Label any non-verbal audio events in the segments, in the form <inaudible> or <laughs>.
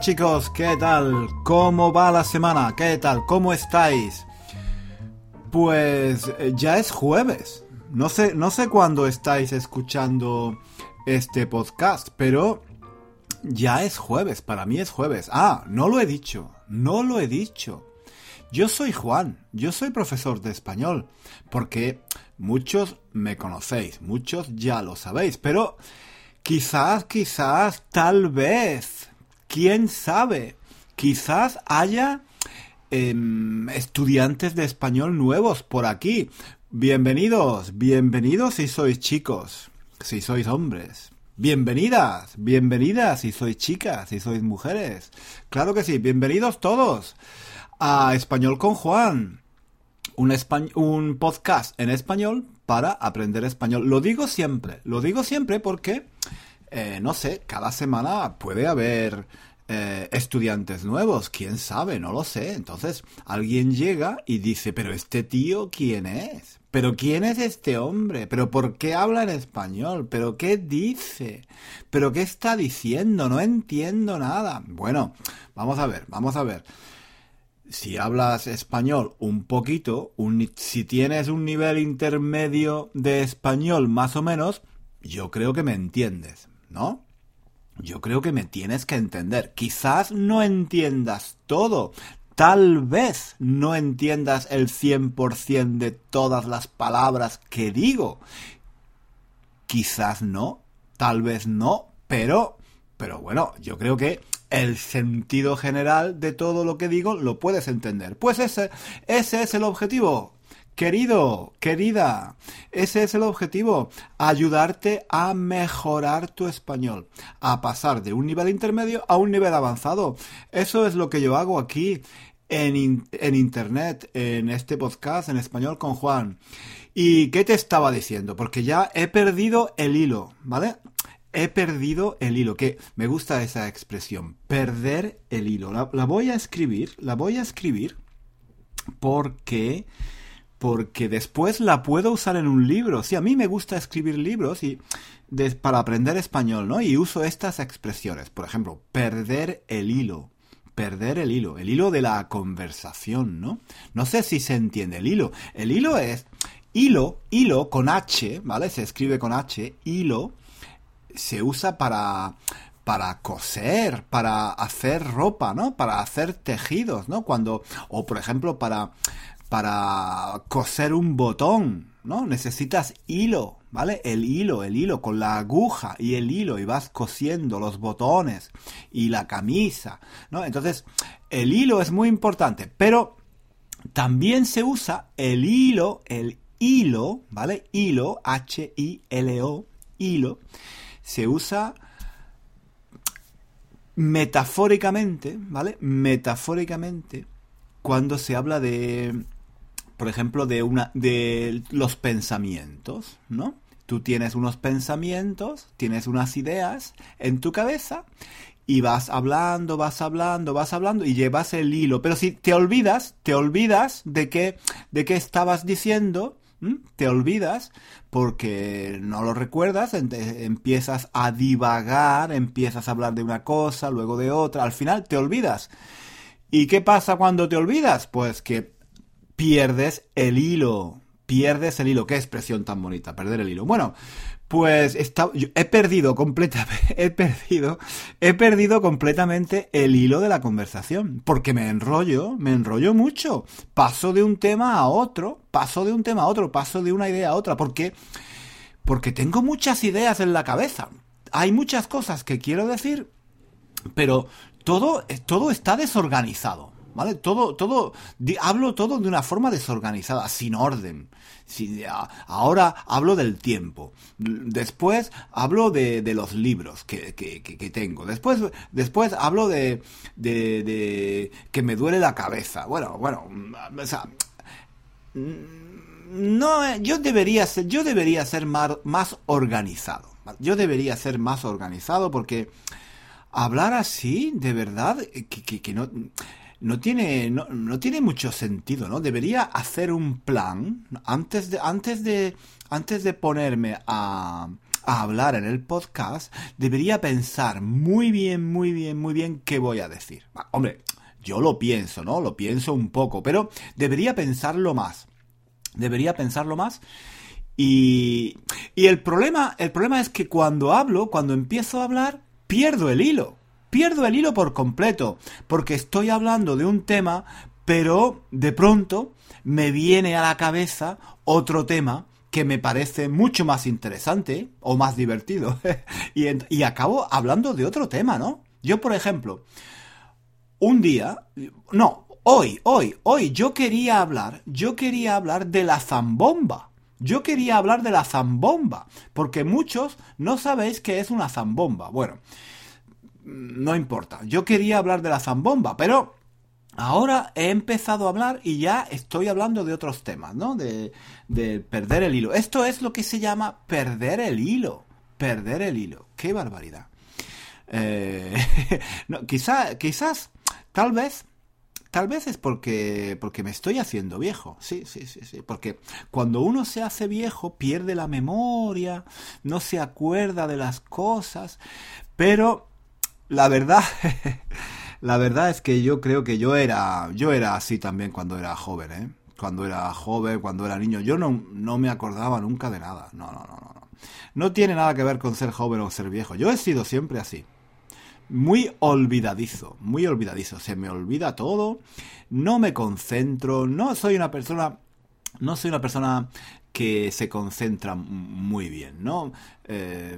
chicos, ¿qué tal? ¿Cómo va la semana? ¿Qué tal? ¿Cómo estáis? Pues eh, ya es jueves. No sé, no sé cuándo estáis escuchando este podcast, pero ya es jueves. Para mí es jueves. Ah, no lo he dicho. No lo he dicho. Yo soy Juan. Yo soy profesor de español. Porque muchos me conocéis. Muchos ya lo sabéis. Pero quizás, quizás, tal vez quién sabe, quizás haya em, estudiantes de español nuevos por aquí. Bienvenidos, bienvenidos si sois chicos, si sois hombres. Bienvenidas, bienvenidas si sois chicas, si sois mujeres. Claro que sí, bienvenidos todos a Español con Juan. Un, podcast en español para aprender español. Lo digo siempre, lo digo siempre porque eh, no sé, cada semana puede haber eh, estudiantes nuevos, quién sabe, no lo sé. Entonces alguien llega y dice, pero este tío, ¿quién es? ¿Pero quién es este hombre? ¿Pero por qué habla en español? ¿Pero qué dice? ¿Pero qué está diciendo? No entiendo nada. Bueno, vamos a ver, vamos a ver. Si hablas español un poquito, si tienes un nivel intermedio de español más o menos, yo creo que me entiendes. ¿no? Yo creo que me tienes que entender. Quizás no entiendas todo. Tal vez no entiendas el 100% de todas las palabras que digo. Quizás no, tal vez no, pero pero bueno, yo creo que el sentido general de todo lo que digo lo puedes entender. Pues ese ese es el objetivo. Querido, querida, ese es el objetivo, ayudarte a mejorar tu español, a pasar de un nivel intermedio a un nivel avanzado. Eso es lo que yo hago aquí en, en Internet, en este podcast en español con Juan. ¿Y qué te estaba diciendo? Porque ya he perdido el hilo, ¿vale? He perdido el hilo, que me gusta esa expresión, perder el hilo. La, la voy a escribir, la voy a escribir porque porque después la puedo usar en un libro. Sí, a mí me gusta escribir libros y para aprender español, ¿no? Y uso estas expresiones. Por ejemplo, perder el hilo. Perder el hilo. El hilo de la conversación, ¿no? No sé si se entiende el hilo. El hilo es hilo, hilo con H, ¿vale? Se escribe con H, hilo. Se usa para para coser, para hacer ropa, ¿no? Para hacer tejidos, ¿no? Cuando, o por ejemplo, para, para coser un botón, ¿no? Necesitas hilo, ¿vale? El hilo, el hilo con la aguja y el hilo y vas cosiendo los botones y la camisa, ¿no? Entonces, el hilo es muy importante, pero también se usa el hilo, el hilo, ¿vale? Hilo, H-I-L-O, hilo, se usa metafóricamente, ¿vale? Metafóricamente cuando se habla de por ejemplo, de una de los pensamientos, ¿no? Tú tienes unos pensamientos, tienes unas ideas en tu cabeza y vas hablando, vas hablando, vas hablando y llevas el hilo. Pero si te olvidas, te olvidas de qué, de qué estabas diciendo, te olvidas porque no lo recuerdas, empiezas a divagar, empiezas a hablar de una cosa, luego de otra, al final te olvidas. ¿Y qué pasa cuando te olvidas? Pues que pierdes el hilo. Pierdes el hilo. Qué expresión tan bonita, perder el hilo. Bueno, pues he perdido completamente, <laughs> he perdido, he perdido completamente el hilo de la conversación, porque me enrollo, me enrollo mucho, paso de un tema a otro, paso de un tema a otro, paso de una idea a otra, porque, porque tengo muchas ideas en la cabeza, hay muchas cosas que quiero decir, pero todo, todo está desorganizado. ¿Vale? Todo, todo, hablo todo de una forma desorganizada, sin orden. ahora hablo del tiempo. Después hablo de, los libros que, tengo. Después, después hablo de, de, que me duele la cabeza. Bueno, bueno, o sea, no, yo debería ser, yo debería ser más, más organizado. Yo debería ser más organizado porque hablar así, de verdad, que, que no no tiene, no, no, tiene mucho sentido, ¿no? Debería hacer un plan antes de, antes de, antes de ponerme a, a hablar en el podcast, debería pensar muy bien, muy bien, muy bien qué voy a decir. Hombre, yo lo pienso, ¿no? Lo pienso un poco, pero debería pensarlo más. Debería pensarlo más. Y, y el problema, el problema es que cuando hablo, cuando empiezo a hablar, pierdo el hilo. Pierdo el hilo por completo, porque estoy hablando de un tema, pero de pronto me viene a la cabeza otro tema que me parece mucho más interesante o más divertido. <laughs> y, y acabo hablando de otro tema, ¿no? Yo, por ejemplo, un día, no, hoy, hoy, hoy, yo quería hablar, yo quería hablar de la zambomba. Yo quería hablar de la zambomba, porque muchos no sabéis qué es una zambomba. Bueno, no importa, yo quería hablar de la zambomba, pero ahora he empezado a hablar y ya estoy hablando de otros temas, ¿no? De, de perder el hilo. Esto es lo que se llama perder el hilo. Perder el hilo. ¡Qué barbaridad! Eh, <laughs> quizá, quizás Tal vez, tal vez es porque, porque me estoy haciendo viejo. Sí, sí, sí, sí. Porque cuando uno se hace viejo pierde la memoria, no se acuerda de las cosas. Pero la verdad, <laughs> la verdad es que yo creo que yo era, yo era así también cuando era joven, ¿eh? Cuando era joven, cuando era niño, yo no, no me acordaba nunca de nada. No, no, no, no. No tiene nada que ver con ser joven o ser viejo. Yo he sido siempre así muy olvidadizo, muy olvidadizo. Se me olvida todo, no me concentro, no soy una persona, no soy una persona que se concentra muy bien, ¿no? Eh,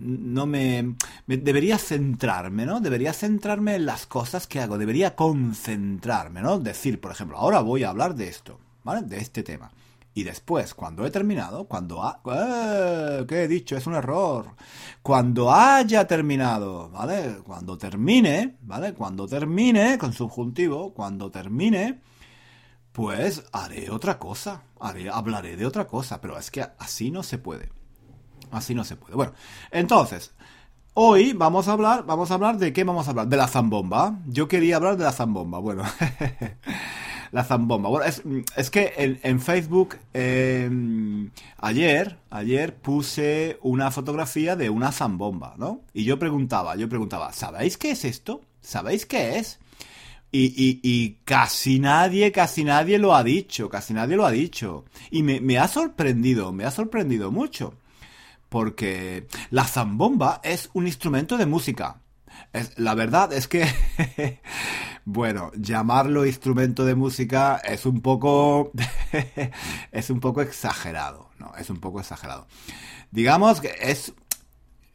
no me, me, Debería centrarme, ¿no? Debería centrarme en las cosas que hago, debería concentrarme, ¿no? Decir, por ejemplo, ahora voy a hablar de esto, ¿vale? De este tema. Y después, cuando he terminado, cuando... Ha... ¡Eh! ¿Qué he dicho? Es un error. Cuando haya terminado, ¿vale? Cuando termine, ¿vale? Cuando termine, con subjuntivo, cuando termine, pues haré otra cosa. Haré, hablaré de otra cosa. Pero es que así no se puede. Así no se puede. Bueno, entonces, Hoy vamos a hablar, vamos a hablar de qué vamos a hablar, de la zambomba. Yo quería hablar de la zambomba, bueno. <laughs> la zambomba. Bueno, es, que en, Facebook em, ayer, ayer puse una fotografía de una zambomba, ¿no? Y yo preguntaba, yo preguntaba, ¿sabéis qué es esto? ¿Sabéis qué es? Y, casi nadie, casi nadie lo ha dicho, casi nadie lo ha dicho. Y me, me ha sorprendido, me ha sorprendido mucho. Porque la zambomba es un instrumento de música. Es, la verdad es que <laughs> Bueno, llamarlo instrumento de música es un poco. <laughs> es un poco exagerado. No, es un poco exagerado. Digamos que es.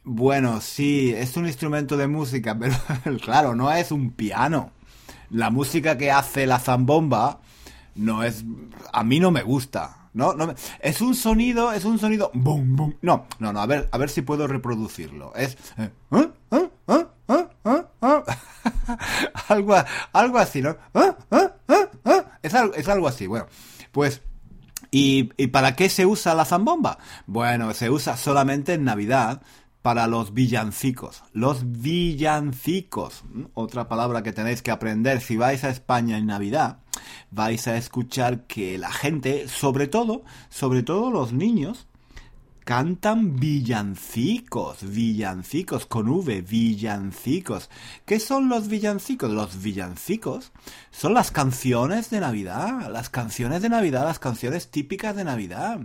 Bueno, sí, es un instrumento de música, <laughs> pero claro, no es un piano. La música que hace la zambomba no es. A mí no me gusta. No, no es un sonido, es un sonido. Boom, boom. No, no, no, a ver, a ver si puedo reproducirlo. Es. ¿eh? ¿Eh? ¿Eh? <laughs> Algo, algo así, ¿no? Es, algo, es algo así, bueno. Pues ¿Y, ¿Y, para qué se usa la zambomba? Bueno, se usa solamente en Navidad para los villancicos. Los villancicos. Otra palabra que tenéis que aprender si vais a España en Navidad. Vais a escuchar que la gente, sobre todo, sobre todo los niños, cantan villancicos, villancicos con V, villancicos. ¿Qué son los villancicos? Los villancicos son las canciones de Navidad, las canciones de Navidad, las canciones típicas de Navidad.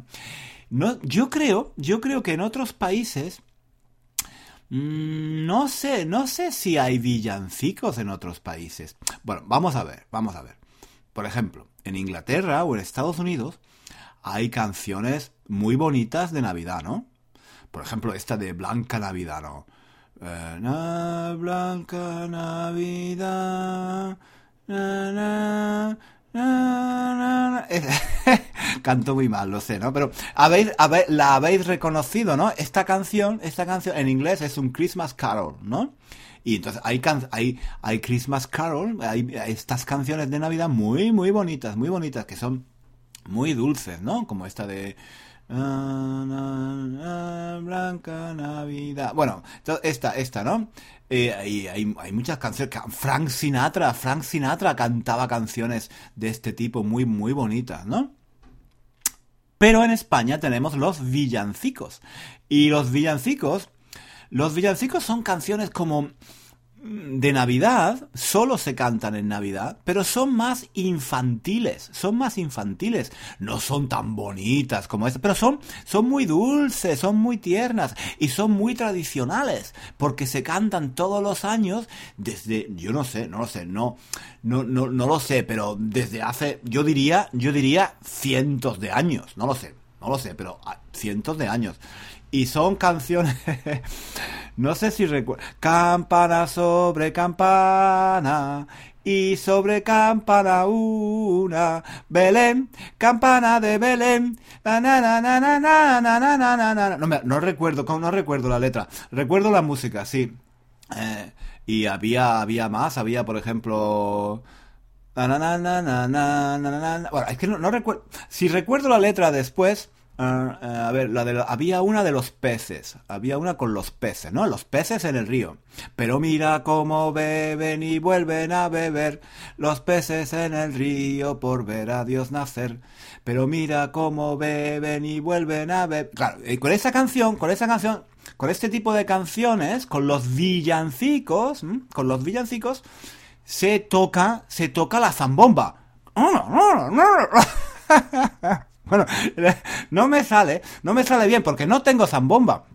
No, yo creo, yo creo que en otros países no sé, no sé si hay villancicos en otros países. Bueno, vamos a ver, vamos a ver. Por ejemplo, en Inglaterra o en Estados Unidos hay canciones muy bonitas de Navidad, ¿no? Por ejemplo, esta de Blanca Navidad, ¿no? Eh, Blanca Navidad. Canto muy mal, lo sé, ¿no? Pero habéis, la habéis reconocido, ¿no? Esta canción, esta canción en inglés es un Christmas Carol, ¿no? Y entonces hay, hay, hay Christmas Carol, hay estas canciones de Navidad muy, muy bonitas, muy bonitas, que son muy dulces, ¿no? Como esta de... Blanca Navidad. Bueno, esta, esta, ¿no? Eh, hay, hay, muchas canciones. Frank Sinatra, Frank Sinatra cantaba canciones de este tipo muy, muy bonitas, ¿no? Pero en España tenemos los villancicos. Y los villancicos, los villancicos son canciones como de Navidad solo se cantan en Navidad, pero son más infantiles, son más infantiles, no son tan bonitas como estas, pero son, son muy dulces, son muy tiernas y son muy tradicionales, porque se cantan todos los años desde, yo no sé, no lo sé, no, no, no, no lo sé, pero desde hace, yo diría, yo diría cientos de años, no lo sé, no lo sé, pero cientos de años. Y son canciones No sé si recuerdo. Campana sobre campana. Y sobre campana una. Belén, campana de Belén. No, me, recuerdo, no recuerdo la letra. Recuerdo la música, sí. Eh, y había, había más, había, por ejemplo. Bueno, es que no recuerdo. Si recuerdo la letra después Ah, eh, a ver, la de había una de los peces, había una con los peces, ¿no? Los peces en el río. Pero mira cómo beben y vuelven a beber los peces en el río por ver a Dios nacer. Pero mira cómo beben y vuelven a beber. Claro, y con esa canción, con esa canción, con este tipo de canciones, con los villancicos, con los villancicos, se toca, se toca la zambomba. <laughs> <laughs> Bueno, <laughs> no me sale, no me sale bien porque no tengo zambomba.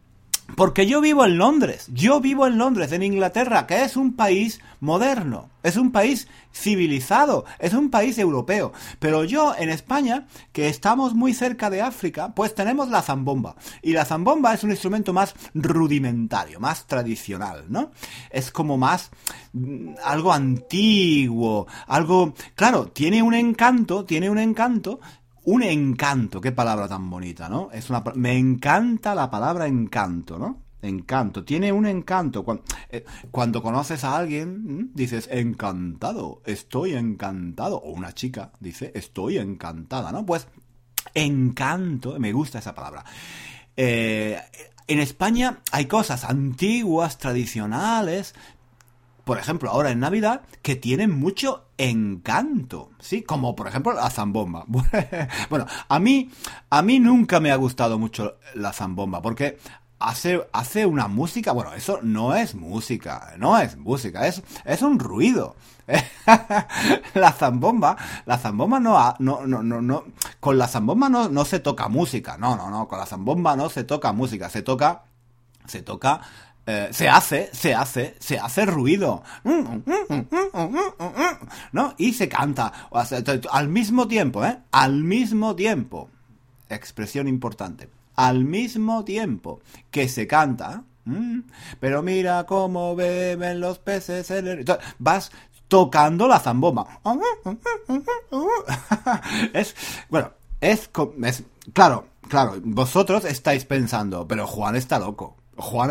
Porque yo vivo en Londres, yo vivo en Londres, en Inglaterra, que es un país moderno, es un país civilizado, es un país europeo. Pero yo en España, que estamos muy cerca de África, pues tenemos la zambomba. Y la zambomba es un instrumento más rudimentario, más tradicional, ¿no? Es como más mm, algo antiguo, algo... Claro, tiene un encanto, tiene un encanto un encanto, qué palabra tan bonita, ¿no? Es una, me encanta la palabra encanto, ¿no? Encanto, tiene un encanto. Eh, cuando, conoces a alguien, dices, encantado, estoy encantado. O una chica dice, estoy encantada, ¿no? Pues encanto, me gusta esa palabra. Eh, en España hay cosas antiguas, tradicionales, por ejemplo, ahora en Navidad, que tienen mucho encanto, ¿sí? Como por ejemplo la zambomba. <laughs> bueno, a mí, a mí nunca me ha gustado mucho la zambomba, porque hace, hace una música, bueno, eso no es música, no es música, es, es un ruido. <laughs> la zambomba, la zambomba no, no, no, no, no, con la zambomba no, no se toca música, no, no, no, con la zambomba no se toca música, se toca, se toca eh, se hace, se hace, se hace ruido. ¿No? Y se canta. al mismo tiempo, ¿eh? Al mismo tiempo. Expresión importante. Al mismo tiempo que se canta. Pero mira cómo beben los peces en el... Vas tocando la zambomba. <laughs> es, bueno, es, es, claro, claro, vosotros estáis pensando, pero Juan está loco. Juan,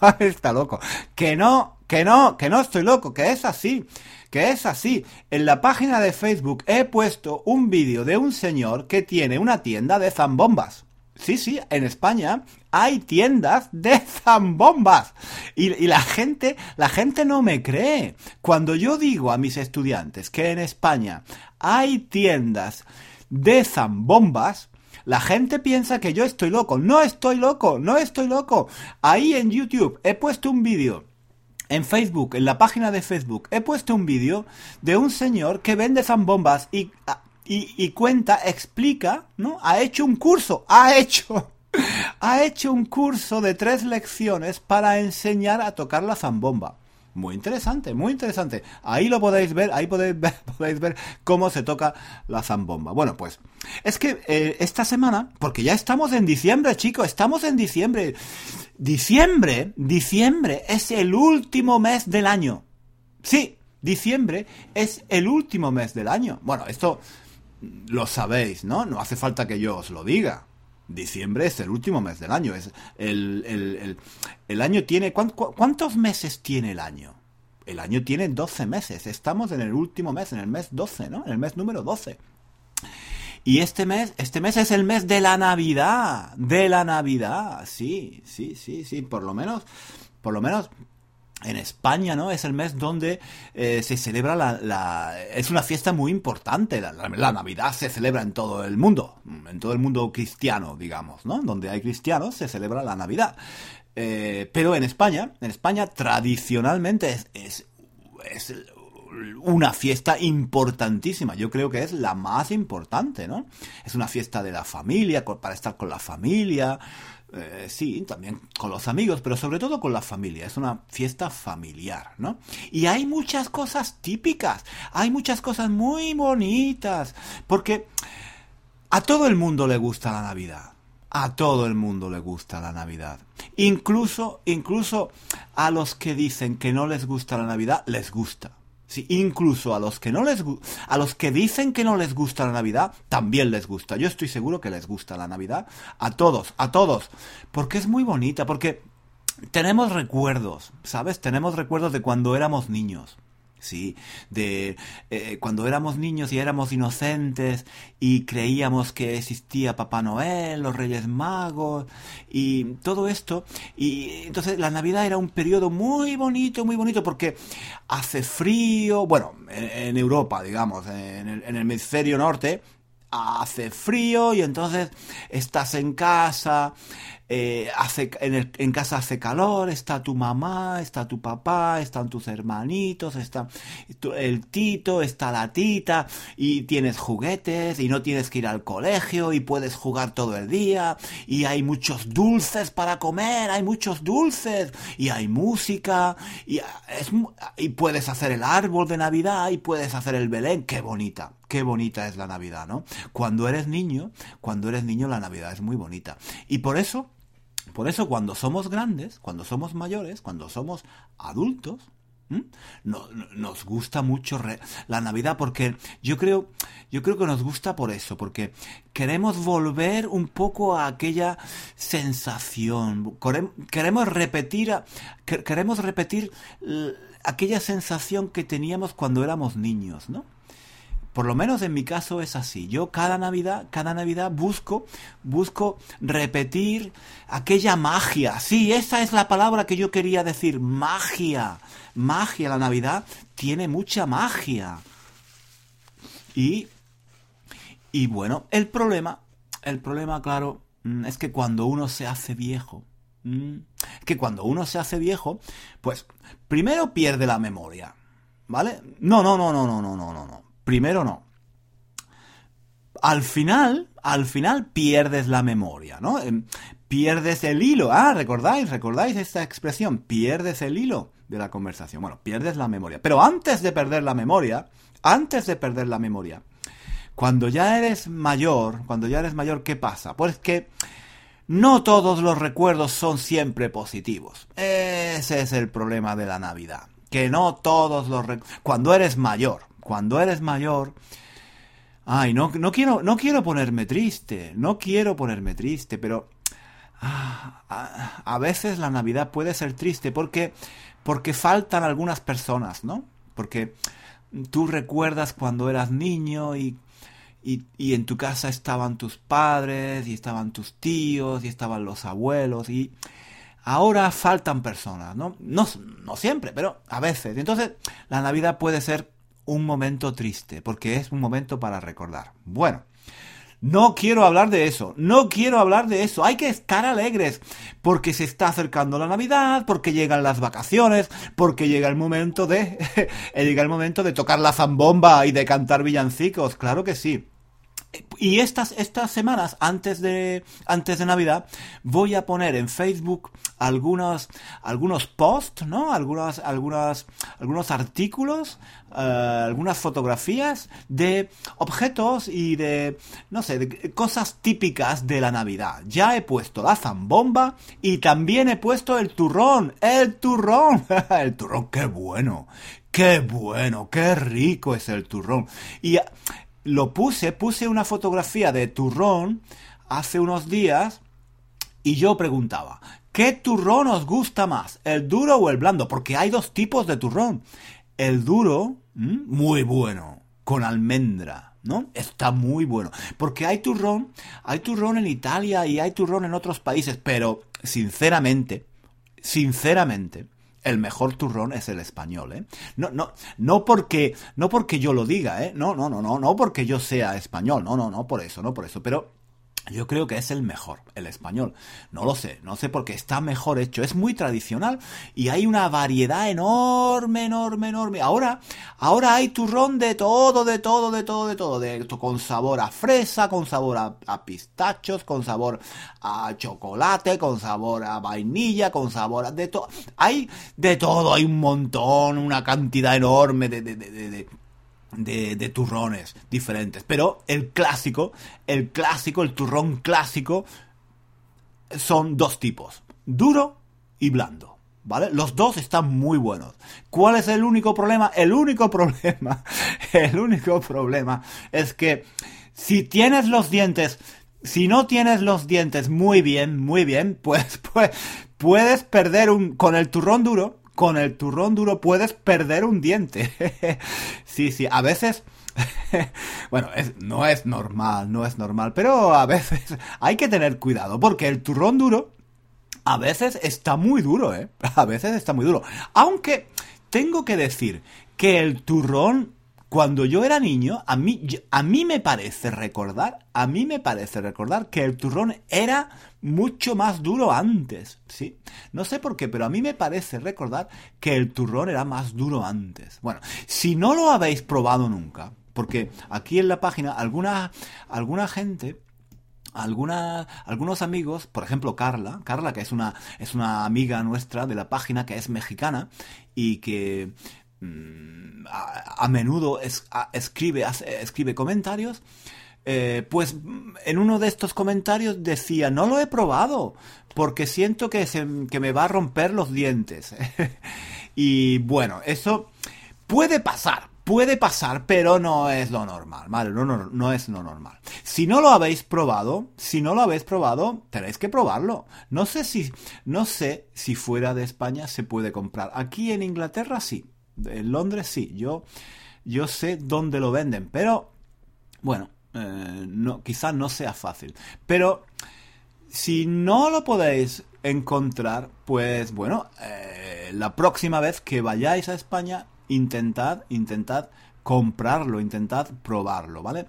<laughs> está loco. Que no, que no, que no estoy loco, que es así, que es así. En la página de Facebook he puesto un vídeo de un señor que tiene una tienda de zambombas. Sí, sí, en España hay tiendas de zambombas. Y, y, la gente, la gente no me cree. Cuando yo digo a mis estudiantes que en España hay tiendas de zambombas, la gente piensa que yo estoy loco. No estoy loco, no estoy loco. Ahí en YouTube he puesto un vídeo. En Facebook, en la página de Facebook, he puesto un vídeo de un señor que vende zambombas y, y, y cuenta, explica, ¿no? Ha hecho un curso, ha hecho <laughs> ha hecho un curso de tres lecciones para enseñar a tocar la zambomba. Muy interesante, muy interesante. Ahí lo podéis ver, ahí podéis ver, <laughs> podéis ver cómo se toca la zambomba. Bueno, pues es que eh, esta semana, porque ya estamos en diciembre, chicos, estamos en diciembre. Diciembre, diciembre es el último mes del año. Sí, diciembre es el último mes del año. Bueno, esto lo sabéis, ¿no? No hace falta que yo os lo diga. Diciembre es el último mes del año. Es el, el, año tiene... ¿Cuántos meses tiene el año? El año tiene 12 meses. Estamos en el último mes, en el mes 12, ¿no? En el mes número 12. Y este mes, este mes es el mes de la Navidad. De la Navidad. Sí, sí, sí, sí. Por lo menos, por lo menos en España, ¿no? Es el mes donde eh, se celebra la, Es una fiesta muy importante. La, Navidad se celebra en todo el mundo. En todo el mundo cristiano, digamos, ¿no? Donde hay cristianos se celebra la Navidad. Eh, pero en España, en España tradicionalmente es, es una fiesta importantísima. Yo creo que es la más importante, ¿no? Es una fiesta de la familia, para estar con la familia, eh, sí, también con los amigos, pero sobre todo con la familia. Es una fiesta familiar, ¿no? Y hay muchas cosas típicas, hay muchas cosas muy bonitas, porque a todo el mundo le gusta la Navidad. A todo el mundo le gusta la Navidad. Incluso, incluso a los que dicen que no les gusta la Navidad, les gusta. Sí, incluso a los que no les a los que dicen que no les gusta la Navidad, también les gusta. Yo estoy seguro que les gusta la Navidad a todos, a todos, porque es muy bonita, porque tenemos recuerdos, ¿sabes? Tenemos recuerdos de cuando éramos niños. Sí, de eh, cuando éramos niños y éramos inocentes y creíamos que existía Papá Noel, los Reyes Magos y todo esto. Y entonces la Navidad era un periodo muy bonito, muy bonito porque hace frío, bueno, en, Europa, digamos, en en el hemisferio norte, hace frío y entonces estás en casa, eh, hace, en, casa hace calor, está tu mamá, está tu papá, están tus hermanitos, está el tito, está la tita, y tienes juguetes, y no tienes que ir al colegio, y puedes jugar todo el día, y hay muchos dulces para comer, hay muchos dulces, y hay música, y, y puedes hacer el árbol de Navidad, y puedes hacer el Belén, qué bonita qué bonita es la Navidad, ¿no? Cuando eres niño, cuando eres niño la Navidad es muy bonita. Y por eso por eso cuando somos grandes, cuando somos mayores, cuando somos adultos, nos gusta mucho la Navidad porque yo creo, yo creo que nos gusta por eso, porque queremos volver un poco a aquella sensación, queremos repetir, queremos repetir aquella sensación que teníamos cuando éramos niños, ¿no? Por lo menos en mi caso es así. Yo cada Navidad, cada Navidad busco, busco repetir aquella magia. Sí, esa es la palabra que yo quería decir, magia. Magia, la Navidad tiene mucha magia. Y, y bueno, el problema, el problema, claro, mm, es que cuando uno se hace viejo, mm, que cuando uno se hace viejo, pues primero pierde la memoria. ¿Vale? No, no, no, no, no, no, no, no. Primero no. Al final, al final pierdes la memoria, ¿no? Em, pierdes el hilo. Ah, ¿recordáis? ¿Recordáis esta expresión? Pierdes el hilo de la conversación. Bueno, pierdes la memoria. Pero antes de perder la memoria, antes de perder la memoria, cuando ya eres mayor, cuando ya eres mayor, ¿qué pasa? Pues que no todos los recuerdos son siempre positivos. Ese es el problema de la Navidad. Que no todos los recuerdos... Cuando eres mayor, cuando eres mayor, ay, no, no, quiero, no quiero ponerme triste, no quiero ponerme triste, pero ah, a, veces la Navidad puede ser triste porque, porque faltan algunas personas, ¿no? Porque tú recuerdas cuando eras niño y, y, y, en tu casa estaban tus padres y estaban tus tíos y estaban los abuelos y ahora faltan personas, ¿no? No, no siempre, pero a veces. Entonces la Navidad puede ser un momento triste, porque es un momento para recordar. Bueno, no quiero hablar de eso, no quiero hablar de eso, hay que estar alegres, porque se está acercando la Navidad, porque llegan las vacaciones, porque llega el momento de <laughs> llega el momento de tocar la zambomba y de cantar villancicos, claro que sí. Y estas, estas semanas, antes de, antes de Navidad, voy a poner en Facebook algunos, algunos posts, ¿no? Algunas, algunas, algunos artículos, eh, algunas fotografías de objetos y de, no sé, de cosas típicas de la Navidad. Ya he puesto la zambomba y también he puesto el turrón. ¡El turrón! <laughs> el turrón, qué bueno. Qué bueno, qué rico es el turrón. Y lo puse, puse una fotografía de turrón hace unos días y yo preguntaba, ¿qué turrón os gusta más? ¿El duro o el blando? Porque hay dos tipos de turrón. El duro, muy bueno, con almendra, ¿no? Está muy bueno. Porque hay turrón, hay turrón en Italia y hay turrón en otros países, pero sinceramente, sinceramente, el mejor turrón es el español, ¿eh? No, no, no porque, no porque yo lo diga, ¿eh? No, no, no, no, no porque yo sea español, no, no, no por eso, no por eso, pero yo creo que es el mejor, el español. No lo sé, no sé porque está mejor hecho. Es muy tradicional y hay una variedad enorme, enorme, enorme. Ahora, ahora hay turrón de todo, de todo, de todo, de todo. De, con sabor a fresa, con sabor a, pistachos, con sabor a chocolate, con sabor a vainilla, con sabor a de todo. Hay de todo, hay un montón, una cantidad enorme de, de, de turrones diferentes. Pero el clásico, el clásico, el turrón clásico, son dos tipos, duro y blando. ¿Vale? Los dos están muy buenos. ¿Cuál es el único problema? El único <laughs> problema, el único problema es que si tienes los dientes, si no tienes los dientes muy bien, muy bien, pues, <laughs> pues puedes perder un, con el turrón duro, con el turrón duro puedes perder un diente. <laughs> sí, sí, a veces... <laughs> bueno, no es normal, no es normal, pero a veces <laughs> hay que tener cuidado porque el turrón duro a veces está muy duro, ¿eh? A veces está muy duro. Aunque tengo que decir que el turrón cuando yo era niño, a mí, a mí me parece recordar, a mí me parece recordar que el turrón era mucho más duro antes, ¿sí? No sé por qué, pero a mí me parece recordar que el turrón era más duro antes. Bueno, si no lo habéis probado nunca, porque aquí en la página alguna, alguna gente alguna, algunos amigos, por ejemplo Carla, Carla que es una, es una amiga nuestra de la página que es mexicana y que Mm, a, menudo escribe, escribe comentarios, eh, pues en uno de estos comentarios decía, no lo he probado, porque siento que, se, que me va a romper los dientes. <laughs> y bueno, eso puede pasar, puede pasar, pero no es lo normal. No, no, no es lo normal. Si no lo habéis probado, si no lo habéis probado, tenéis que probarlo. No sé si, no sé si fuera de España se puede comprar. Aquí en Inglaterra sí. En Londres sí, yo, yo sé dónde lo venden, pero bueno, eh, no, quizás no sea fácil. Pero si no lo podéis encontrar, pues bueno, eh, la próxima vez que vayáis a España, intentad, intentad comprarlo, intentad probarlo, ¿vale?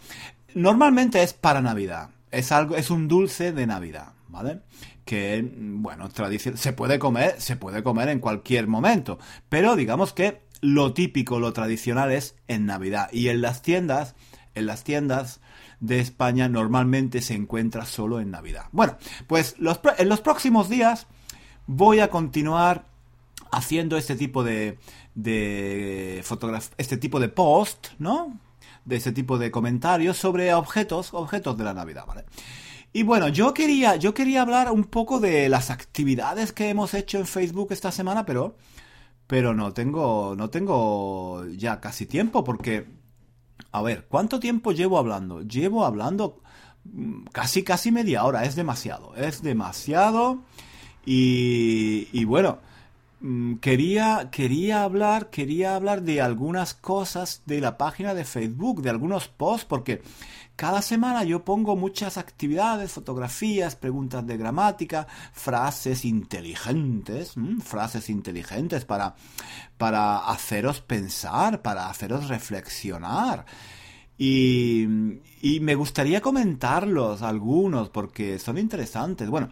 Normalmente es para Navidad, es algo, es un dulce de Navidad, ¿vale? Que, bueno, tradición, se puede comer, se puede comer en cualquier momento, pero digamos que lo típico, lo tradicional es en Navidad. Y en las tiendas, en las tiendas de España normalmente se encuentra solo en Navidad. Bueno, pues en los próximos días voy a continuar haciendo este tipo de, de este tipo de post, ¿no? De este tipo de comentarios sobre objetos, objetos de la Navidad, ¿vale? Y bueno, yo quería, yo quería hablar un poco de las actividades que hemos hecho en Facebook esta semana, pero pero no tengo, no tengo ya casi tiempo porque, a ver, ¿cuánto tiempo llevo hablando? Llevo hablando mm, casi, casi media hora, es demasiado, es demasiado y, y bueno, mm, quería, quería hablar, quería hablar de algunas cosas de la página de Facebook, de algunos posts, porque cada semana yo pongo muchas actividades, fotografías, preguntas de gramática, frases inteligentes, frases inteligentes para, para haceros pensar, para haceros reflexionar. Y, me gustaría comentarlos algunos porque son interesantes. Bueno,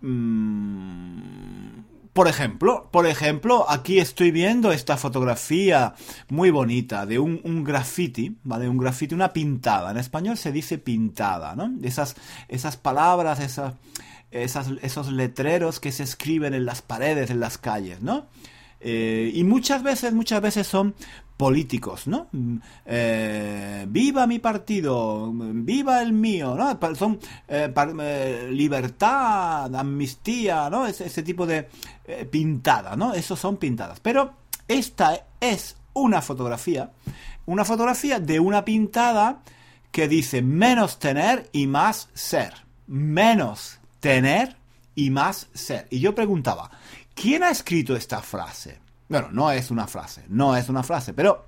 mmm, por ejemplo, por ejemplo, aquí estoy viendo esta fotografía muy bonita de un, un graffiti, ¿vale? Un graffiti, una pintada. En español se dice pintada, ¿no? Esas, esas palabras, esas, esas, esos letreros que se escriben en las paredes, en las calles, ¿no? Eh, y muchas veces, muchas veces son políticos, ¿no? Mm, eh, viva mi partido, viva el mío, ¿no? Son eh, libertad, amnistía, ¿no? Ese, ese tipo de pintada, ¿no? Esos son pintadas. Pero esta es una fotografía, una fotografía de una pintada que dice menos tener y más ser. Menos tener y más ser. Y yo preguntaba, ¿quién ha escrito esta frase? Bueno, no es una frase, no es una frase, pero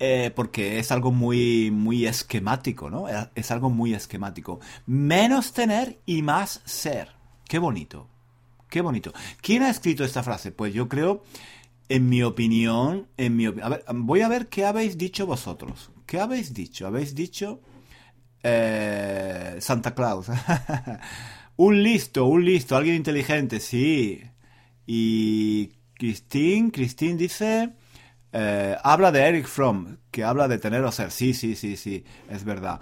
eh, porque es algo muy, muy esquemático, ¿no? Es algo muy esquemático. Menos tener y más ser. Qué bonito. qué bonito. ¿Quién ha escrito esta frase? Pues yo creo, en mi opinión, en mi a ver, voy a ver qué habéis dicho vosotros. ¿Qué habéis dicho? Habéis dicho eh, Santa Claus. <laughs> un listo, un listo, alguien inteligente, sí. Y Christine, Christine dice, eh, habla de Eric Fromm, que habla de tener o ser. Sí, sí, sí, sí, es verdad.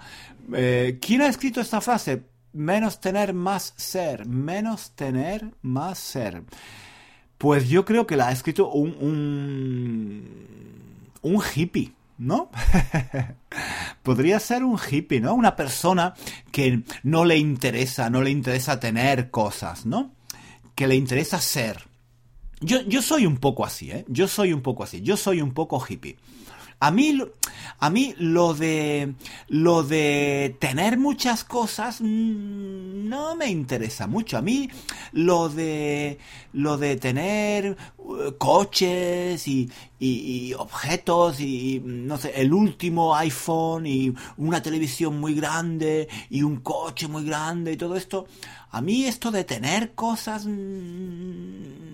Eh, ¿Quién ha escrito esta frase? Menos tener, más ser. Menos tener, más ser. Pues yo creo que la ha escrito un, un, un hippie. ¿no? <laughs> Podría ser un hippie, ¿no? Una persona que no le interesa, no le interesa tener cosas, ¿no? Que le interesa ser. Yo, yo soy un poco así, ¿eh? Yo soy un poco así. Yo soy un poco hippie. A mí, a mí lo de lo de tener muchas cosas mm, no me interesa mucho. A mí lo de lo de tener uh, coches y, y, objetos y no sé, el último iPhone y una televisión muy grande y un coche muy grande y todo esto, a mí esto de tener cosas mm,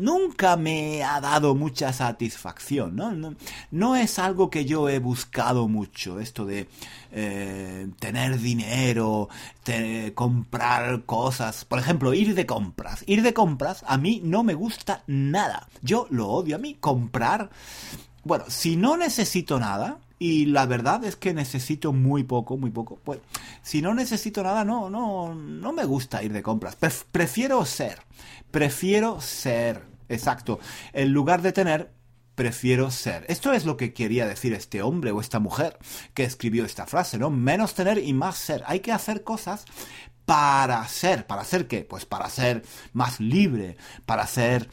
nunca me ha dado mucha satisfacción, ¿no? No, es algo que yo he buscado mucho, esto de eh, tener dinero, comprar cosas, por ejemplo, ir de compras. Ir de compras a mí no me gusta nada. Yo lo odio a mí comprar. Bueno, si no necesito nada, y la verdad es que necesito muy poco, muy poco. Pues si no necesito nada, no, no, no me gusta ir de compras. prefiero ser, prefiero ser, exacto. En lugar de tener, prefiero ser. Esto es lo que quería decir este hombre o esta mujer que escribió esta frase, ¿no? Menos tener y más ser. Hay que hacer cosas para ser. ¿Para ser qué? Pues para ser más libre, para ser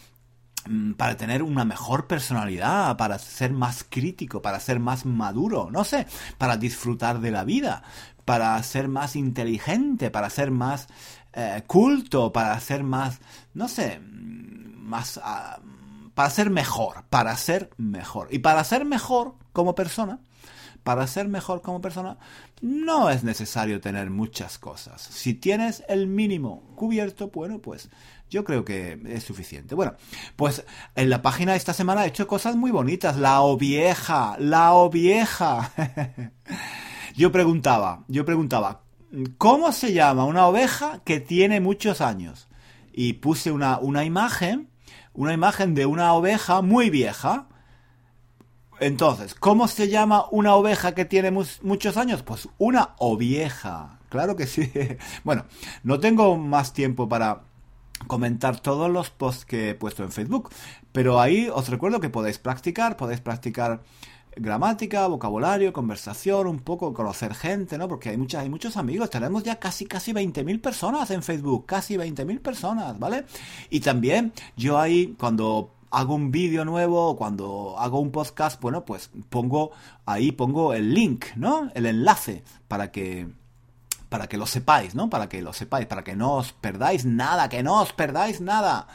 Mm, para tener una mejor personalidad, para ser más crítico, para ser más maduro, no sé, para disfrutar de la vida, para ser más inteligente, para ser más eh, culto, para ser más, no sé, mm, más... Ah, para ser mejor, para ser mejor. Y para ser mejor como persona, para ser mejor como persona, no es necesario tener muchas cosas. Si tienes el mínimo cubierto, bueno, pues yo creo que es suficiente. Bueno, pues en la página de esta semana he hecho cosas muy bonitas. La ovieja, la ovieja. <laughs> yo preguntaba, yo preguntaba, ¿cómo se llama una oveja que tiene muchos años? Y puse una, una imagen, una imagen de una oveja muy vieja. Entonces, ¿cómo se llama una oveja que tiene muchos años? Pues una ovieja. Claro que sí. <laughs> Bueno, no tengo más tiempo para comentar todos los posts que he puesto en Facebook. Pero ahí os recuerdo que podéis practicar, podéis practicar gramática, vocabulario, conversación, un poco conocer gente, ¿no? Porque hay muchas, hay muchos amigos, tenemos ya casi casi 20.000 personas en Facebook, casi 20.000 personas, ¿vale? Y también yo ahí cuando hago un vídeo nuevo cuando hago un podcast, bueno, pues pongo ahí pongo el link, ¿no? El enlace para que para que lo sepáis, ¿no? Para que lo sepáis, para que no os perdáis nada, que no os perdáis nada.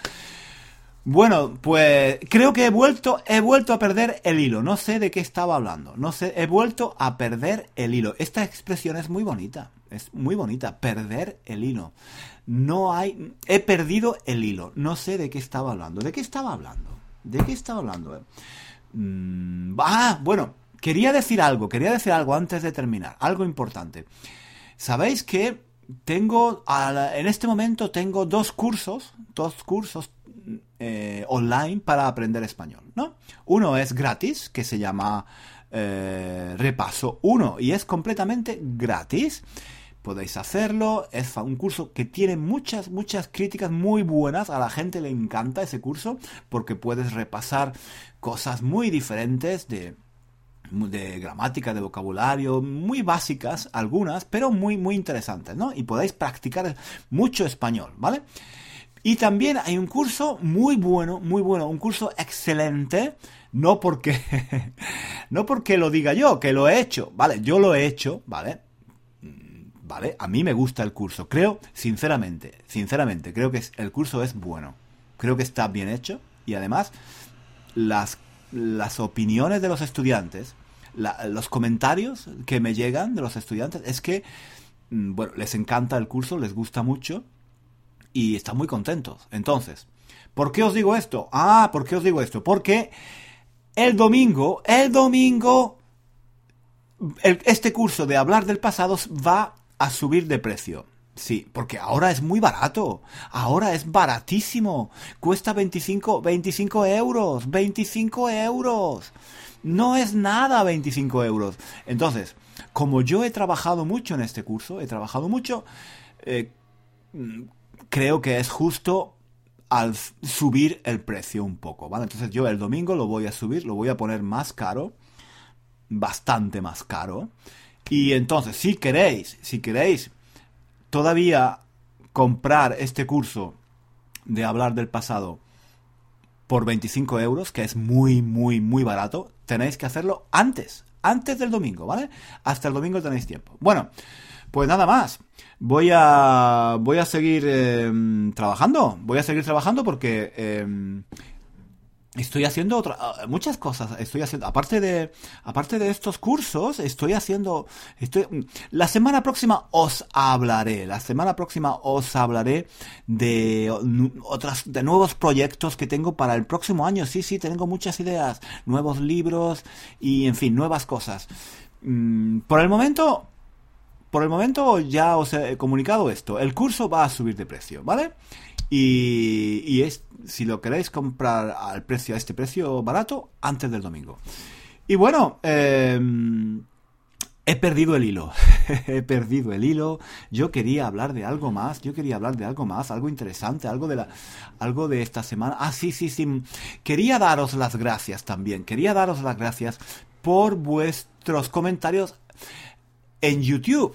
Bueno, pues creo que he vuelto, he vuelto a perder el hilo. No sé de qué estaba hablando. No sé, he vuelto a perder el hilo. Esta expresión es muy bonita. Es muy bonita. Perder el hilo. No hay. He perdido el hilo. No sé de qué estaba hablando. ¿De qué estaba hablando? ¿De qué estaba hablando? Mm, ah, bueno. Quería decir algo. Quería decir algo antes de terminar. Algo importante. Sabéis que tengo, en este momento tengo dos cursos, dos cursos eh, online para aprender español, ¿no? Uno es gratis, que se llama eh, Repaso 1 y es completamente gratis. Podéis hacerlo, es un curso que tiene muchas, muchas críticas muy buenas, a la gente le encanta ese curso porque puedes repasar cosas muy diferentes de de gramática, de vocabulario, muy básicas algunas, pero muy, muy interesantes, ¿no? Y podéis practicar mucho español, ¿vale? Y también hay un curso muy bueno, muy bueno, un curso excelente, no porque, <laughs> no porque lo diga yo, que lo he hecho, ¿vale? Yo lo he hecho, ¿vale? Mm, ¿Vale? A mí me gusta el curso, creo, sinceramente, sinceramente, creo que el curso es bueno, creo que está bien hecho y además las las opiniones de los estudiantes, los comentarios que me llegan de los estudiantes es que, mm, bueno, les encanta el curso, les gusta mucho y están muy contentos. Entonces, ¿por qué os digo esto? Ah, ¿por qué os digo esto? Porque el domingo, el domingo, este curso de hablar del pasado va a subir de precio. Sí, porque ahora es muy barato. Ahora es baratísimo. Cuesta 25, 25 euros. 25 euros. No es nada 25 euros. Entonces, como yo he trabajado mucho en este curso, he trabajado mucho, eh, creo que es justo al subir el precio un poco, ¿vale? Entonces yo el domingo lo voy a subir, lo voy a poner más caro, bastante más caro. Y entonces, si queréis, si queréis todavía comprar este curso de hablar del pasado por 25 euros, que es muy, muy, muy barato, tenéis que hacerlo antes, antes del domingo, ¿vale? Hasta el domingo tenéis tiempo. Bueno, pues nada más. Voy a, voy a seguir em, trabajando, voy a seguir trabajando porque em, estoy haciendo otra, ah, muchas cosas. Estoy haciendo, aparte de, aparte de estos cursos, estoy haciendo, estoy, la semana próxima os hablaré, la semana próxima os hablaré de otras, de nuevos proyectos que tengo para el próximo año. Sí, sí, tengo muchas ideas, nuevos libros y, en fin, nuevas cosas. Mm, por el momento, por el momento ya os he comunicado esto. El curso va a subir de precio, ¿vale? Y, es, si lo queréis comprar al precio, a este precio barato, antes del domingo. Y bueno, em, he perdido el hilo. <laughs> he perdido el hilo. Yo quería hablar de algo más. Yo quería hablar de algo más, algo interesante, algo de la, algo de esta semana. Ah, sí, sí, sí. Quería daros las gracias también. Quería daros las gracias por vuestros comentarios en YouTube.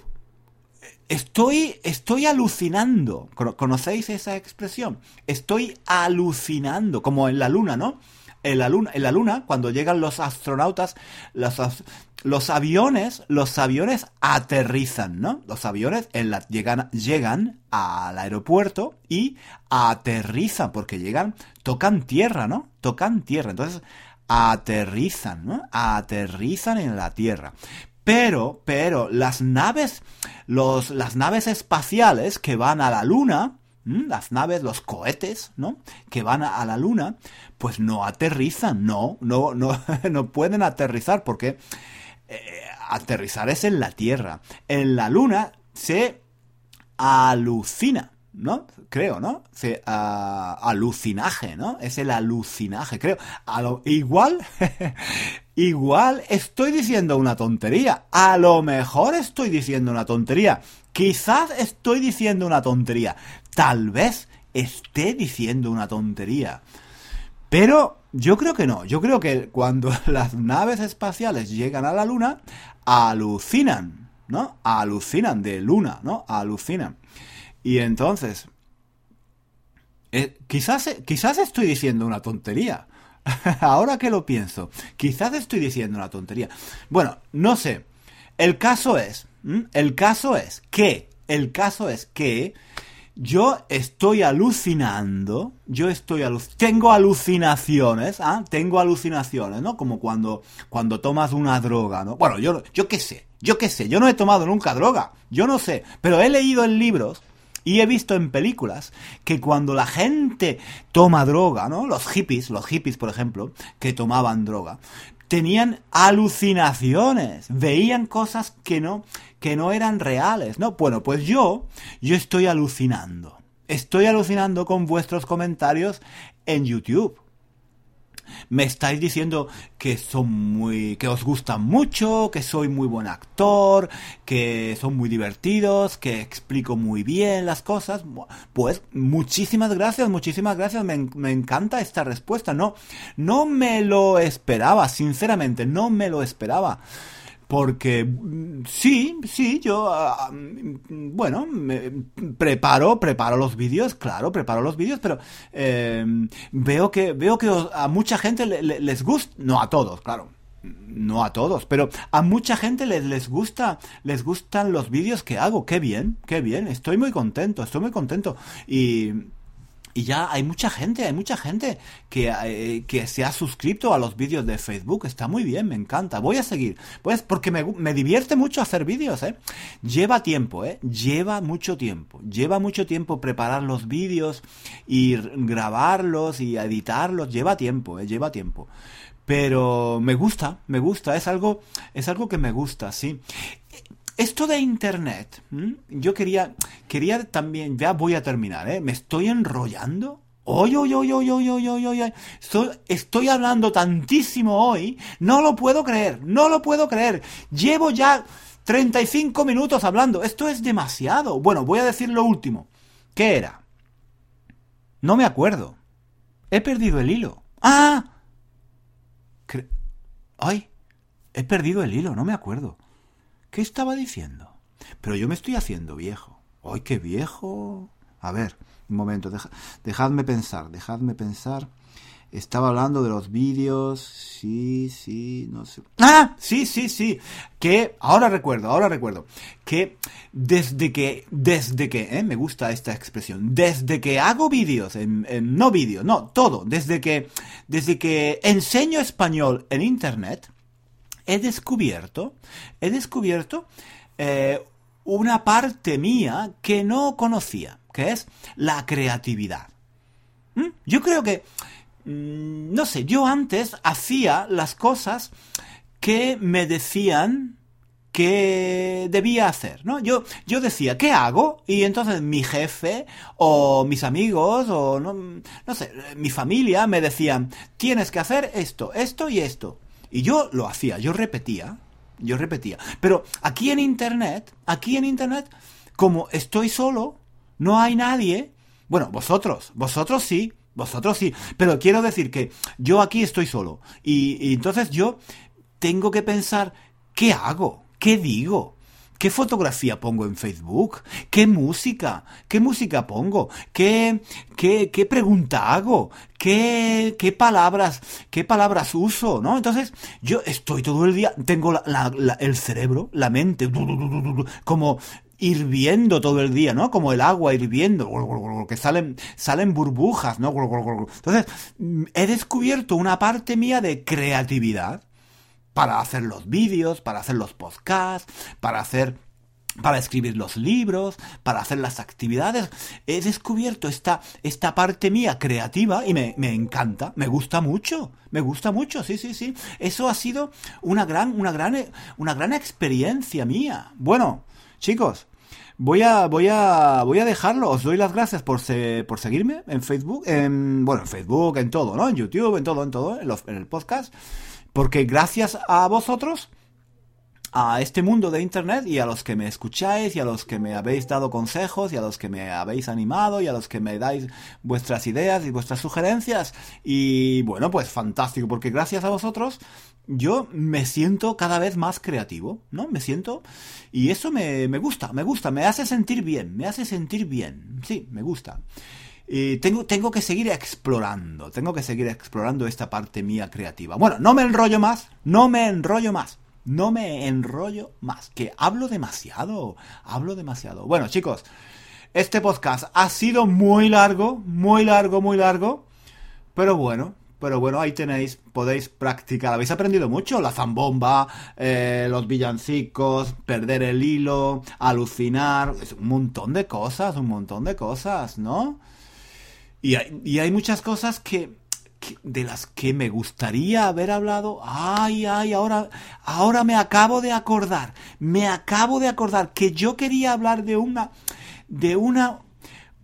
Estoy, estoy alucinando. ¿Conocéis esa expresión? Estoy alucinando, como en la luna, ¿no? En la luna, en la luna cuando llegan los astronautas, los, los aviones, los aviones aterrizan, ¿no? Los aviones en la, llegan, llegan al aeropuerto y aterrizan, porque llegan, tocan tierra, ¿no? Tocan tierra. Entonces, aterrizan, ¿no? Aterrizan en la tierra. Pero, pero, las naves, los, las naves espaciales que van a la Luna, las naves, los cohetes, ¿no? Que van a, la Luna, pues no aterrizan, no, no, no, <laughs> no pueden aterrizar porque eh, aterrizar es en la Tierra. En la Luna se alucina. ¿no? Creo, ¿no? Se, alucinaje, ¿no? Es el alucinaje, creo. Lo, igual, <laughs> igual estoy diciendo una tontería. A lo mejor estoy diciendo una tontería. Quizás estoy diciendo una tontería. Tal vez esté diciendo una tontería. Pero yo creo que no. Yo creo que cuando <laughs> las naves espaciales llegan a la Luna, alucinan, ¿no? Alucinan de Luna, ¿no? Alucinan. Y entonces, eh, quizás, quizás estoy diciendo una tontería. <laughs> Ahora que lo pienso, quizás estoy diciendo una tontería. Bueno, no sé. El caso es, el caso es que, el caso es que yo estoy alucinando, yo estoy tengo alucinaciones, ¿ah? Tengo alucinaciones, ¿no? Como cuando, cuando tomas una droga, ¿no? Bueno, yo, yo qué sé, yo qué sé, yo no he tomado nunca droga, yo no sé, pero he leído en libros y he visto en películas que cuando la gente toma droga, ¿no? Los hippies, los hippies, por ejemplo, que tomaban droga, tenían alucinaciones, veían cosas que no, que no eran reales, ¿no? Bueno, pues yo, yo estoy alucinando. Estoy alucinando con vuestros comentarios en YouTube me estáis diciendo que son muy, que os gustan mucho, que soy muy buen actor, que son muy divertidos, que explico muy bien las cosas. Pues muchísimas gracias, muchísimas gracias. Me, me encanta esta respuesta. No, no me lo esperaba, sinceramente, no me lo esperaba. Porque sí, sí, yo, ah, bueno, preparo, preparo los vídeos, claro, preparo los vídeos, pero eh, veo que veo que a mucha gente les gusta, no a todos, claro, no a todos, pero a mucha gente les, les gusta, les gustan los vídeos que hago. Qué bien, qué bien, estoy muy contento, estoy muy contento y y ya hay mucha gente, hay mucha gente que, eh, que se ha suscrito a los vídeos de Facebook. Está muy bien, me encanta. Voy a seguir. Pues porque me, me divierte mucho hacer vídeos, ¿eh? Lleva tiempo, ¿eh? Lleva mucho tiempo. Lleva mucho tiempo preparar los vídeos y grabarlos y editarlos. Lleva tiempo, ¿eh? Lleva tiempo. Pero me gusta, me gusta. Es algo, es algo que me gusta, sí. Esto de Internet, yo quería, quería también, ya voy a terminar, ¿eh? ¿Me estoy enrollando? Oye, oye, oye, oye, oye, oye, oye, estoy, estoy hablando tantísimo hoy, no lo puedo creer, no lo puedo creer. Llevo ya 35 minutos hablando, esto es demasiado. Bueno, voy a decir lo último. ¿Qué era? No me acuerdo. He perdido el hilo. ¡Ah! ¡Ay! He perdido el hilo, no me acuerdo. ¿Qué estaba diciendo? Pero yo me estoy haciendo viejo. ¡Ay, qué viejo! A ver, un momento, dejadme pensar, dejadme pensar. Estaba hablando de los vídeos, sí, sí, no sé. ¡Ah! Sí, sí, sí. Que, ahora recuerdo, ahora recuerdo. Que desde que, desde que, eh, me gusta esta expresión, desde que hago vídeos, en, no vídeos, no, todo, desde que, desde que enseño español en Internet, he descubierto, he descubierto eh, una parte mía que no conocía, que es la creatividad. ¿Mm? Yo creo que, mm, no sé, yo antes hacía las cosas que me decían que debía hacer, ¿no? Yo, yo decía, ¿qué hago? Y entonces mi jefe o mis amigos o no, no sé, mi familia me decían, tienes que hacer esto, esto y esto. Y yo lo hacía, yo repetía, yo repetía. Pero aquí en Internet, aquí en Internet, como estoy solo, no hay nadie. Bueno, vosotros, vosotros sí, vosotros sí. Pero quiero decir que yo aquí estoy solo. Y, entonces yo tengo que pensar, ¿qué hago? ¿Qué digo? ¿Qué fotografía pongo en Facebook? ¿Qué música? ¿Qué música pongo? ¿Qué, qué, qué pregunta hago? ¿Qué, ¿Qué palabras, qué palabras uso? ¿No? Entonces, yo estoy todo el día, tengo el cerebro, la mente, como hirviendo todo el día, ¿no? Como el agua hirviendo, que salen, salen burbujas, ¿no? Entonces, he descubierto una parte mía de creatividad para hacer los vídeos, para hacer los podcasts, para hacer para escribir los libros, para hacer las actividades. He descubierto esta, esta parte mía creativa y me, me, encanta, me gusta mucho, me gusta mucho, sí, sí, sí. Eso ha sido una gran, una gran, una gran experiencia mía. Bueno, chicos, voy a, voy a, voy a dejarlo. Os doy las gracias por, por seguirme en Facebook, en, bueno, en Facebook, en todo, ¿no? En YouTube, en todo, en todo, en, en el podcast. Porque gracias a vosotros, a este mundo de Internet y a los que me escucháis y a los que me habéis dado consejos y a los que me habéis animado y a los que me dais vuestras ideas y vuestras sugerencias. Y bueno, pues fantástico, porque gracias a vosotros yo me siento cada vez más creativo, ¿no? Me siento... Y eso me, me gusta, me gusta, me hace sentir bien, me hace sentir bien. Sí, me gusta. Y tengo, tengo que seguir explorando, tengo que seguir explorando esta parte mía creativa. Bueno, no me enrollo más, no me enrollo más, no me enrollo más, que hablo demasiado, hablo demasiado. Bueno, chicos, este podcast ha sido muy largo, muy largo, muy largo, pero bueno, pero bueno, ahí tenéis, podéis practicar. Habéis aprendido mucho, la zambomba, eh, los villancicos, perder el hilo, alucinar, un montón de cosas, un montón de cosas, ¿no? Y hay, muchas cosas que, de las que me gustaría haber hablado. Ay, ay, ahora, ahora me acabo de acordar. Me acabo de acordar que yo quería hablar de una, de una,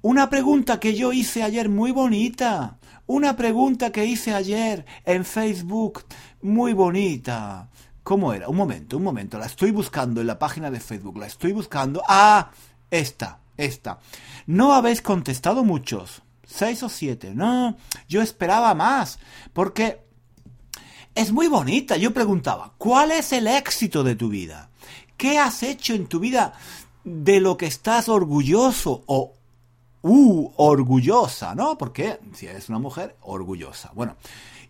una pregunta que yo hice ayer muy bonita. Una pregunta que hice ayer en Facebook muy bonita. ¿Cómo era? Un momento, un momento. La estoy buscando en la página de Facebook. La estoy buscando. Ah, esta, esta. No habéis contestado muchos seis o siete. No, yo esperaba más, porque es muy bonita. Yo preguntaba, ¿cuál es el éxito de tu vida? ¿Qué has hecho en tu vida de lo que estás orgulloso o uh, orgullosa, ¿no? Porque si eres una mujer, orgullosa. Bueno,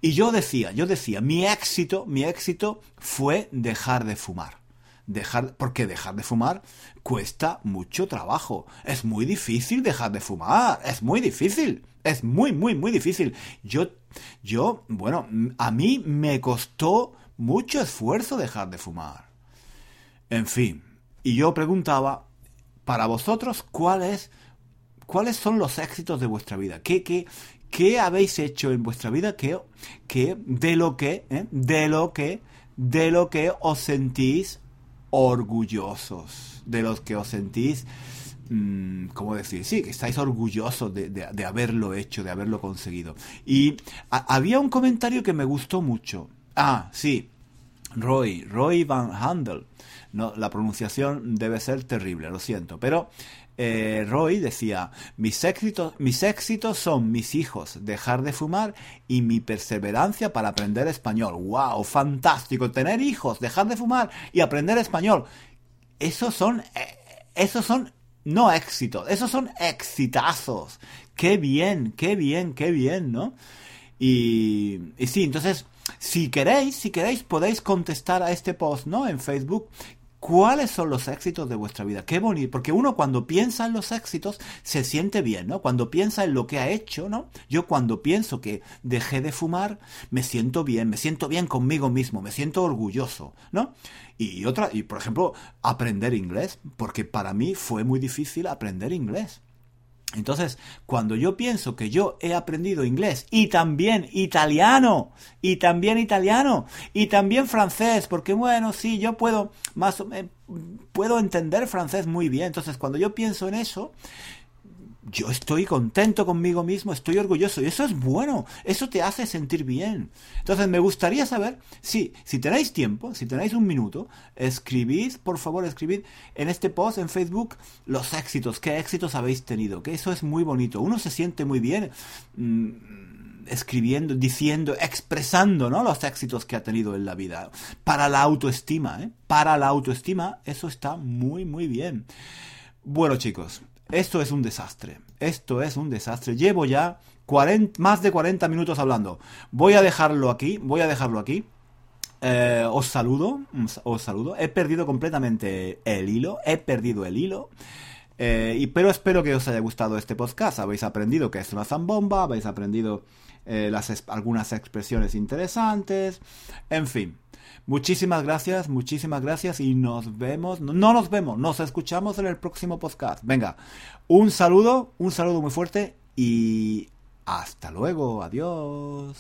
y yo decía, yo decía, mi éxito, mi éxito fue dejar de fumar. Dejar, porque dejar de fumar cuesta mucho trabajo. Es muy difícil dejar de fumar, es muy difícil, es muy, muy, muy difícil. Yo, yo, bueno, a mí me costó mucho esfuerzo dejar de fumar. En fin, y yo preguntaba, para vosotros, ¿cuál es, ¿cuáles son los éxitos de vuestra vida? ¿Qué, qué, qué habéis hecho en vuestra vida que, que de lo que, eh, de lo que, de lo que os sentís orgullosos? De los que os sentís mm, ¿cómo decir? Sí, que estáis orgullosos de, haberlo hecho, de haberlo conseguido. Y había un comentario que me gustó mucho. Ah, sí, Roy, Roy Van Handel. No, la pronunciación debe ser terrible, lo siento. Pero eh, Roy decía, mis éxitos, mis éxitos son mis hijos, dejar de fumar y mi perseverancia para aprender español. ¡Wow! Fantástico. Tener hijos, dejar de fumar y aprender español. Esos son, eh, esos son no éxitos, esos son exitazos. Qué bien, qué bien, qué bien, ¿no? Y, y sí, entonces si queréis, si queréis, podéis contestar a este post, ¿no? En Facebook. ¿Cuáles son los éxitos de vuestra vida? Qué bonito, porque uno cuando piensa en los éxitos se siente bien, ¿no? Cuando piensa en lo que ha hecho, ¿no? Yo cuando pienso que dejé de fumar, me siento bien, me siento bien conmigo mismo, me siento orgulloso, ¿no? Y otra, y por ejemplo, aprender inglés, porque para mí fue muy difícil aprender inglés. Entonces, cuando yo pienso que yo he aprendido inglés y también italiano, y también italiano, y también francés, porque bueno, sí, yo puedo más o menos, puedo entender francés muy bien. Entonces, cuando yo pienso en eso, yo estoy contento conmigo mismo, estoy orgulloso y eso es bueno, eso te hace sentir bien. Entonces me gustaría saber, si, si tenéis tiempo, si tenéis un minuto, escribid, por favor, escribid en este post en Facebook los éxitos, qué éxitos habéis tenido, que eso es muy bonito, uno se siente muy bien mm, escribiendo, diciendo, expresando ¿no? los éxitos que ha tenido en la vida. Para la autoestima, ¿eh? para la autoestima, eso está muy, muy bien. Bueno chicos, esto es un desastre. Esto es un desastre. Llevo ya más de 40 minutos hablando. Voy a dejarlo aquí. Voy a dejarlo aquí. Eh, os saludo. Os saludo. He perdido completamente el hilo. He perdido el hilo. Eh, y, pero espero que os haya gustado este podcast. Habéis aprendido que es una zambomba. Habéis aprendido eh, algunas expresiones interesantes. En fin. Muchísimas gracias, muchísimas gracias y nos vemos, no nos vemos, nos escuchamos en el próximo podcast. Venga, un saludo, un saludo muy fuerte y hasta luego, adiós.